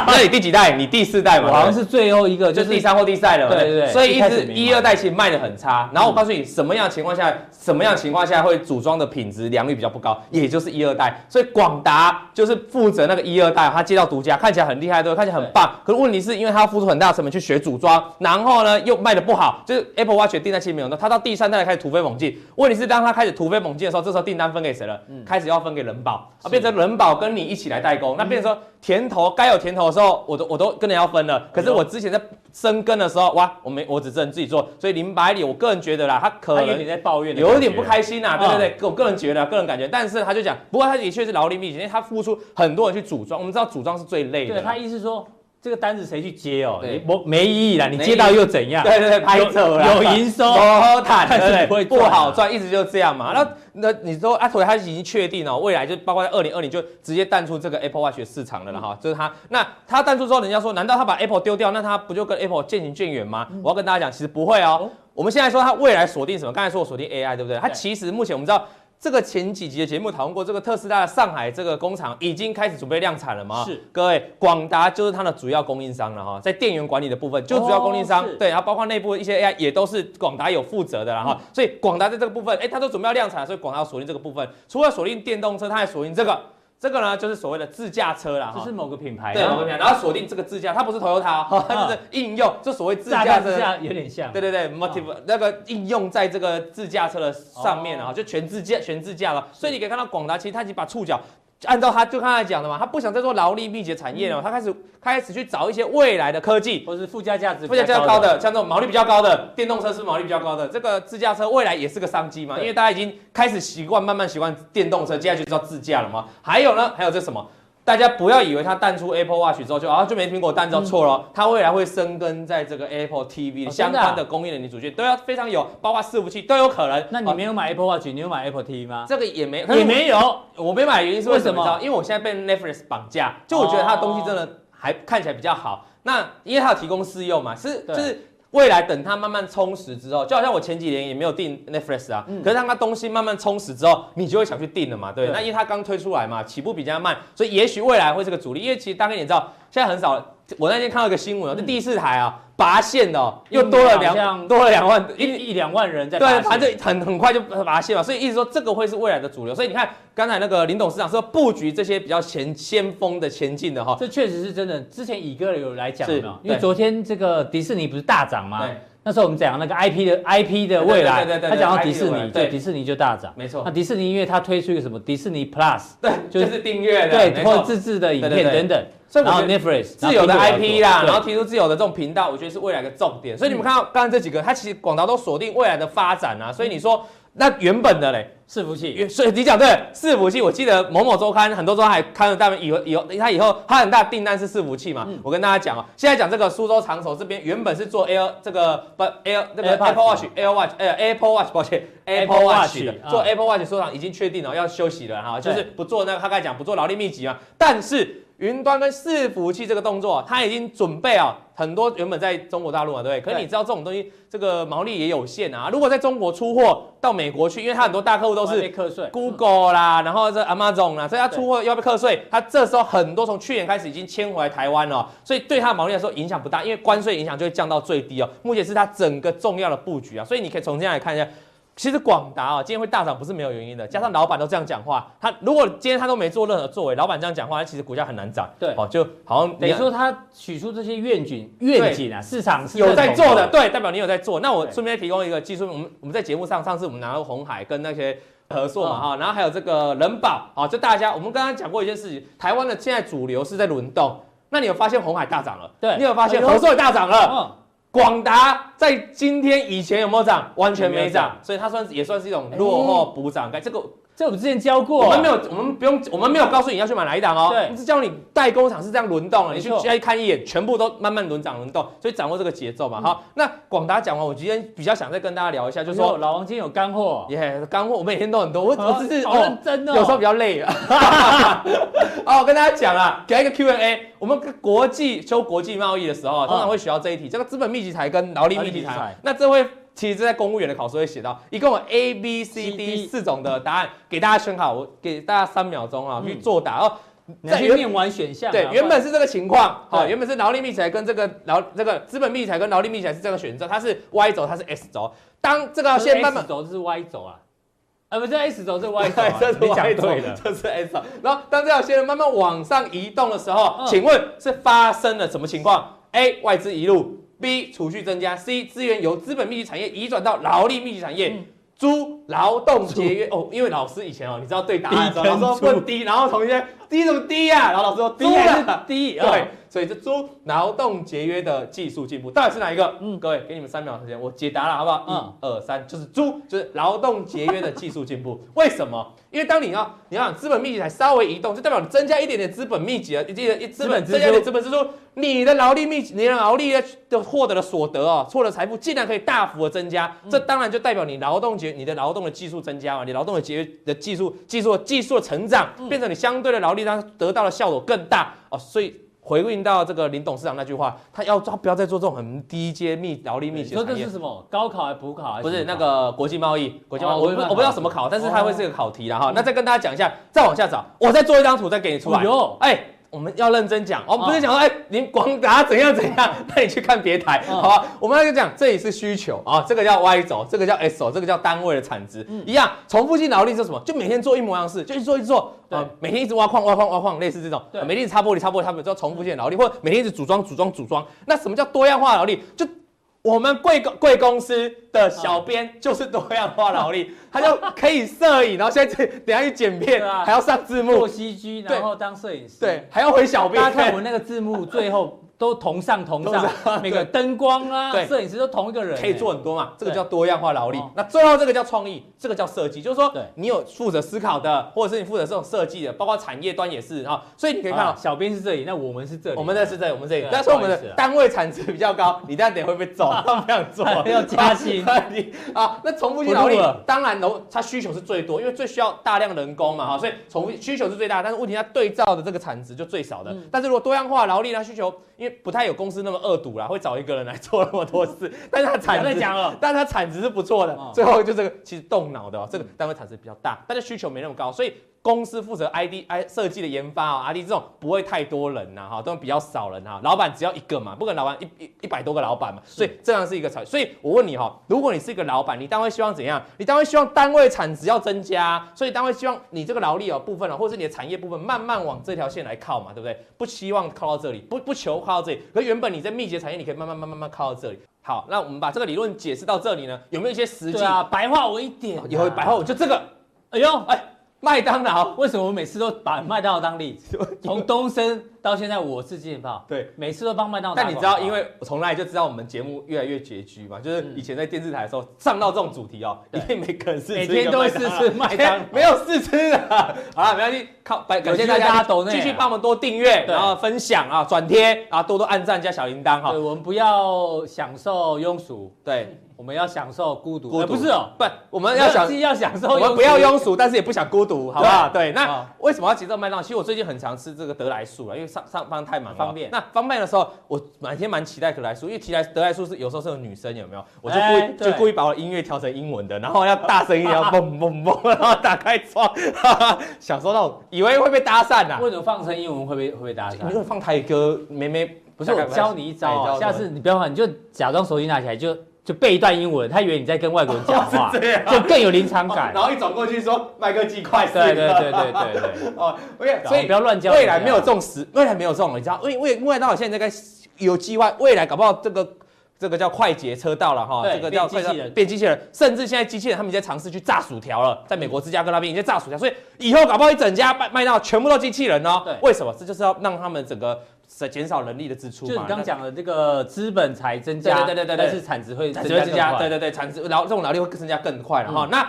那你第几代？你第四代嘛？好像是最后一个，就是第三或第四代了。对对对。所以一直一二代其实卖的很差。然后我告诉你，什么样的情况下，什么样的情况下会组装的品质良率比较不高，也就是一二代。所以广达就是负责那个一二代，他接到独家，看起来很厉害，对，看起来很棒。可是问题是因为他要付出很大的成本去学组装，然后呢又卖的不好，就是 Apple Watch 的订单其实没有，那他到第三代开始突飞猛进。问题是当他开始突飞猛进的时候，这时候订单分给谁了？开始要分给人保，啊，变成人保跟你一起来代工，那变成说。甜头该有甜头的时候，我都我都跟人要分了。可是我之前在生根的时候，哇，我没我只能自己做。所以林百里，我个人觉得啦，他可能有点在抱怨，有一点不开心呐。对对对，我个人觉得，个人感觉。但是他就讲，不过他的确是劳力密集，因为他付出很多人去组装。我们知道组装是最累的。对，他意思说。这个单子谁去接哦？你没没意义啦，你接到又怎样？对对对，拍走了，有营收，好谈，对不对？不好赚，一直就这样嘛。那那你说阿土他已经确定了，未来就包括在二零二零就直接淡出这个 Apple Watch 的市场了了哈，就是他。那他淡出之后，人家说，难道他把 Apple 丢掉，那他不就跟 Apple 渐行渐远吗？我要跟大家讲，其实不会哦。我们现在说他未来锁定什么？刚才说我锁定 AI，对不对？他其实目前我们知道。这个前几集的节目讨论过，这个特斯拉的上海这个工厂已经开始准备量产了吗？是，各位，广达就是它的主要供应商了哈，在电源管理的部分就主要供应商，对，然后包括内部的一些 AI 也都是广达有负责的了哈，所以广达在这个部分，哎，它都准备要量产，所以广达要锁定这个部分，除了锁定电动车，它还锁定这个。这个呢，就是所谓的自驾车啦，这是某个品牌，对，某个品牌，然后锁定这个自驾，它不是 Toyota (laughs) 它就是应用，就所谓自驾车，有点像，对对对，motive 那个应用在这个自驾车的上面啊，就全自驾，全自驾了，所以你可以看到广达其实它已经把触角。按照他就刚才讲的嘛，他不想再做劳力密集产业了，他开始开始去找一些未来的科技，或是附加价值、附加价值高的，像这种毛利比较高的电动车是毛利比较高的，这个自驾车未来也是个商机嘛，因为大家已经开始习惯，慢慢习惯电动车，接下去就叫自驾了嘛。还有呢，还有这什么大家不要以为它淡出 Apple Watch 之后就啊就没苹果淡之后错了，它未来会生根在这个 Apple TV 相关的供应链组件，都要非常有，包括伺服器都有可能。那你没有买 Apple Watch，你有买 Apple TV 吗？这个也没也没有，我没买原因是为什么？因为我现在被 Netflix 绑架，就我觉得它的东西真的还看起来比较好。那因为它有提供试用嘛，是就是。未来等它慢慢充实之后，就好像我前几年也没有订 Netflix 啊，嗯、可是当它东西慢慢充实之后，你就会想去订了嘛，对。对，那因为它刚推出来嘛，起步比较慢，所以也许未来会是个主力。因为其实大概你知道，现在很少。我那天看到一个新闻哦，这第四台啊，拔线的哦，又多了两多了两万一一两万人在对，反正很很快就拔线了，所以意思说这个会是未来的主流。所以你看刚才那个林董事长说布局这些比较前先锋的前进的哈，这确实是真的。之前乙哥有来讲的，因为昨天这个迪士尼不是大涨吗？对。那时候我们讲那个 IP 的 IP 的未来，他讲到迪士尼，对，迪士尼就大涨，没错。那迪士尼因为它推出一个什么迪士尼 Plus，对，就是订阅的，对，或者自制的影片等等。然后 Netflix 自有的 IP 啦，然后提出自有的这种频道，我觉得是未来的重点。所以你们看到刚才这几个，它其实广达都锁定未来的发展啊。所以你说那原本的嘞？伺服器，所以你讲对，伺服器，我记得某某周刊很多周刊还刊了大以后以后他以后他很大订单是伺服器嘛。嗯、我跟大家讲哦，现在讲这个苏州长手这边原本是做 Air 这个不 Air 那个 Apple Watch Air Watch 呃 Apple Watch 抱歉 Apple Watch 的做 Apple Watch 收藏已经确定了要休息了哈，就是不做那个他刚才讲不做劳力密集嘛，但是。云端跟伺服器这个动作，它已经准备啊，很多原本在中国大陆嘛，对不对？可是你知道这种东西，这个毛利也有限啊。如果在中国出货到美国去，因为它很多大客户都是 Google 啦，然后这 Amazon 啦，所以它出货要被课税。它这时候很多从去年开始已经迁回来台湾了，所以对它的毛利来说影响不大，因为关税影响就会降到最低哦。目前是它整个重要的布局啊，所以你可以从这样来看一下。其实广达啊，今天会大涨不是没有原因的，加上老板都这样讲话，他如果今天他都没做任何作为，老板这样讲话，其实股价很难涨。对，哦，就好像等于说他取出这些愿景，愿景啊，市场是有在做的，对，代表你有在做。那我顺便提供一个技术，我们我们在节目上上次我们拿到红海跟那些合作嘛哈，然后还有这个人保啊，就大家我们刚刚讲过一件事情，台湾的现在主流是在轮动，那你有发现红海大涨了？对，你有发现合作也大涨了？广达在今天以前有没有涨？完全没涨，所以它算是也算是一种落后补涨。该这个。这我们之前教过，我们没有，我们不用，我们没有告诉你要去买哪一档哦。对，我是教你代工厂是这样轮动的，你去再看一眼，全部都慢慢轮涨轮动，所以掌握这个节奏嘛。好，那广达讲完，我今天比较想再跟大家聊一下，就是说老王今天有干货，耶，干货，我每天都很多，我我只是好认真哦，有时候比较累啊。(laughs) (laughs) 哦，我跟大家讲啊，给一个 Q&A，我们国际修国际贸易的时候，通常会学到这一题，这个资本密集财跟劳力密集财，那这会。其实，在公务员的考试会写到，一共有 A、B、C、D 四种的答案，给大家选好。我给大家三秒钟啊，去作答哦。在念完选项，对，原本是这个情况，好，原本是劳力密集材跟这个劳这个资本密集材跟劳力密集材是这个选择，它是 Y 轴，它是 S 轴。当这个要先慢慢轴是 Y 轴啊，啊不是 S 轴是 Y 轴，这是 Y 轴，这是 S 轴。然后当这条线慢慢往上移动的时候，请问是发生了什么情况？A 外资移入。B 储蓄增加，C 资源由资本密集产业移转到劳力密集产业。猪劳动节约哦，因为老师以前哦，你知道对答案的时候，老师说问 D，然后同学 D 怎么 D 呀？然后老师说 D 还是 D？对，所以这猪劳动节约的技术进步到底是哪一个？嗯，各位给你们三秒时间，我解答了好不好？一、二、三，就是猪，就是劳动节约的技术进步。为什么？因为当你要你要资本密集才稍微移动，就代表你增加一点点资本密集啊，一点一资本增加一点资本支出，你的劳力密集，你的劳力的获得的所得哦，获得财富竟然可以大幅的增加，这当然就代表你劳动节你的劳动的技术增加嘛，你劳动的节约的技术技术技术的成长，变成你相对的劳力它得到的效果更大哦，所以。回应到这个林董事长那句话，他要他不要再做这种很低阶密劳力密集的产业。说这是什么？高考还是补考还是？不是那个国际贸易，国际贸易，我我不知道什么考，但是它会是个考题了哈。那再跟大家讲一下，再往下找，我再做一张图再给你出来。哎。我们要认真讲我们，不是讲说哎，您广达怎样怎样，那你去看别台，好吧？我们要讲这里是需求啊，这个叫 Y 轴，这个叫 S 轴，这个叫单位的产值，一样重复性劳力是什么？就每天做一模一样事，就一做一做，啊，每天一直挖矿挖矿挖矿，类似这种，每天一直擦玻璃擦玻璃擦玻璃，叫重复性劳力，或者每天一直组装组装组装。那什么叫多样化劳力？就我们贵公贵公司的小编就是多样化劳力，(laughs) 他就可以摄影，然后现在等下去剪片，还要上字幕，做 CG，然后当摄影师，对，还要回小编。大家看我们那个字幕，最后都同上同上，每个灯光啊，对，摄影师都同一个人，可以做很多嘛，这个叫多样化劳力。那最后这个叫创意，这个叫设计，就是说，你有负责思考的，或者是你负责这种设计的，包括产业端也是啊。所以你可以看到，小编是这里，那我们是这里，我们的是这里，我们这里。但是我们的单位产值比较高，你这样点会不会走？(laughs) 不想做，(laughs) 要加薪 (laughs) 啊。那重复性劳力，当然楼它需求是最多，因为最需要大量人工嘛哈，所以重复需求是最大，但是问题它对照的这个产值就最少的。但是如果多样化劳力，它需求因为不太有公司那么恶毒啦，会找一个人来做那么多事，但是他产值，但是他产值是不错的。最后就这个其实动脑的哦，这个单位产值比较大，但是需求没那么高，所以。公司负责 ID I 设计的研发啊，ID 这种不会太多人呐，哈，都比较少人哈。老板只要一个嘛，不可能老板一一一百多个老板嘛，所以这样是一个产。所以我问你哈，如果你是一个老板，你单位希望怎样？你单位希望单位产值要增加，所以单位希望你这个劳力哦部分啊，或者是你的产业部分慢慢往这条线来靠嘛，对不对？不希望靠到这里，不不求靠到这里。可原本你在密集产业，你可以慢慢慢慢慢靠到这里。好，那我们把这个理论解释到这里呢，有没有一些实际？啊，白话我一点，以后白话我就这个。哎呦，哎。麦当劳为什么我每次都把麦当劳当例子？(laughs) 从东升到现在，我是金钱豹，对，每次都帮麦当劳。但你知道，因为我从来就知道我们节目越来越拮据嘛，就是以前在电视台的时候上到这种主题哦，一定每个人是每天都会试吃麦当劳，没有试吃的。(laughs) 好了，没关系，靠，感谢大家抖继续帮我们多订阅，然后分享啊，转贴啊，多多按赞加小铃铛哈。对，我们不要享受庸俗，对。我们要享受孤独，孤独不是哦，不，我们要享要享受，我们不要庸俗，但是也不想孤独，好不好？对，那为什么要提这个麦当劳？其实我最近很常吃这个得来素了，因为上上班太忙，方便。那方便的时候，我每天蛮期待得来素，因为提来得来素是有时候是有女生，有没有？我就故意就故意把我的音乐调成英文的，然后要大声一点，要嘣嘣嘣，然后打开窗，哈哈享受到以为会被搭讪呐。为什么放成英文会被会被搭讪？因为放台歌，妹妹不是我教你一招，下次你不要放，你就假装手机拿起来就。就背一段英文，他以为你在跟外国人讲话，就更有临场感。然后一转过去说麦克鸡块。对对对对对对。哦，OK，所以不要乱教。未来没有这种时，未来没有这种，你知道？因为未来到现在在该有机会，未来搞不好这个这个叫快捷车道了哈，这个叫机器人变机器人，甚至现在机器人他们已经在尝试去炸薯条了，在美国芝加哥那边已经炸薯条，所以以后搞不好一整家卖卖到全部都机器人哦。为什么？这就是要让他们整个。在减少人力的支出嘛？就你刚讲的这个资本才增加，对对对对，但是产值会产值会增加，对对对，产值然后这种劳力会增加更快了哈。那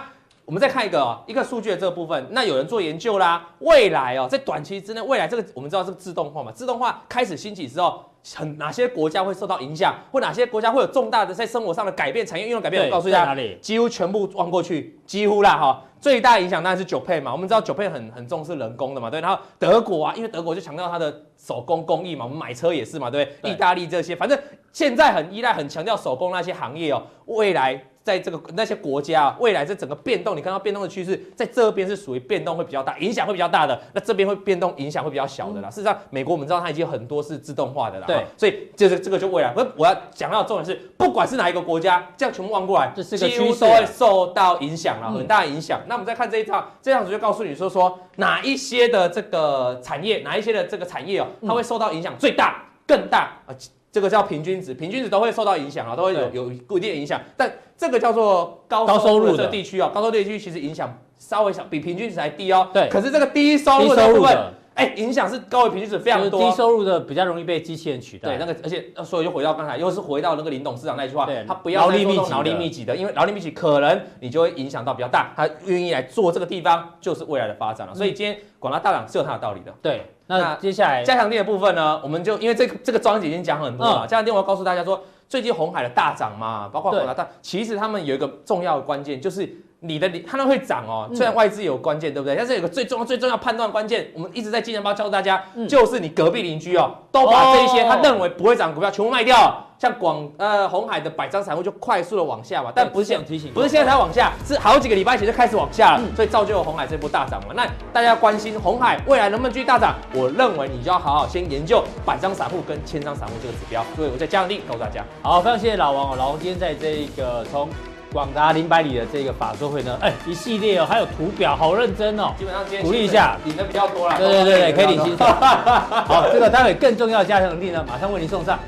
我们再看一个一个数据的这个部分，那有人做研究啦，未来哦，在短期之内，未来这个我们知道这个自动化嘛，自动化开始兴起之后，很哪些国家会受到影响，或哪些国家会有重大的在生活上的改变，产业应用改变？我告诉大家，哪里？几乎全部望过去，几乎啦哈。最大影响当然是 Japan 嘛，我们知道 Japan 很很重视人工的嘛，对。然后德国啊，因为德国就强调它的手工工艺嘛，我们买车也是嘛，对对？意大利这些，反正现在很依赖、很强调手工那些行业哦，未来。在这个那些国家啊，未来这整个变动，你看到变动的趋势，在这边是属于变动会比较大，影响会比较大的。那这边会变动，影响会比较小的啦。事实上，美国我们知道它已经很多是自动化的啦。对，所以就是这个就未来。我我要讲到的重点是，不管是哪一个国家，这样全部望过来，这是个都会受到影响了，很大的影响。那我们再看这一张，这样子就告诉你说说哪一些的这个产业，哪一些的这个产业哦，它会受到影响最大、更大啊。这个叫平均值，平均值都会受到影响啊，都会有有固定的影响。但这个叫做高收入的地区哦，高收入地区其实影响稍微小，比平均值还低哦。对。可是这个低收入的部分，哎，影响是高于平均值非常多。低收入的比较容易被机器人取代。对，那个而且所以就回到刚才，又是回到那个林董事长那句话，他不要劳力密集，劳力密集的，因为劳力密集可能你就会影响到比较大，他愿意来做这个地方就是未来的发展了。所以今天广大大涨是有它的道理的。对。那接下来加强店的部分呢，我们就因为这个这个庄姐已经讲很多了，嗯、加强店我要告诉大家说，最近红海的大涨嘛，包括广达大，其实他们有一个重要的关键就是。你的它都会涨哦，虽然外资有关键，对不对？但是有个最重要、最重要判断关键，我们一直在金钱包教大家，就是你隔壁邻居哦，都把这些他认为不会涨股票全部卖掉，像广呃红海的百张散户就快速的往下嘛，但不是现在提醒，不是现在才往下，是好几个礼拜前就开始往下了，所以造就了红海这波大涨嘛。那大家关心红海未来能不能继续大涨？我认为你就要好好先研究百张散户跟千张散户这个指标。所以我在加强錠告诉大家。好，非常谢谢老王哦，老王今天在这一个从。广达零百里的这个法说会呢，哎，一系列哦，还有图表，好认真哦。基本上今天鼓励一下，领的比较多了。对对对对，可以领薪水。(laughs) 好，这个待会更重要的加强力呢，马上为您送上。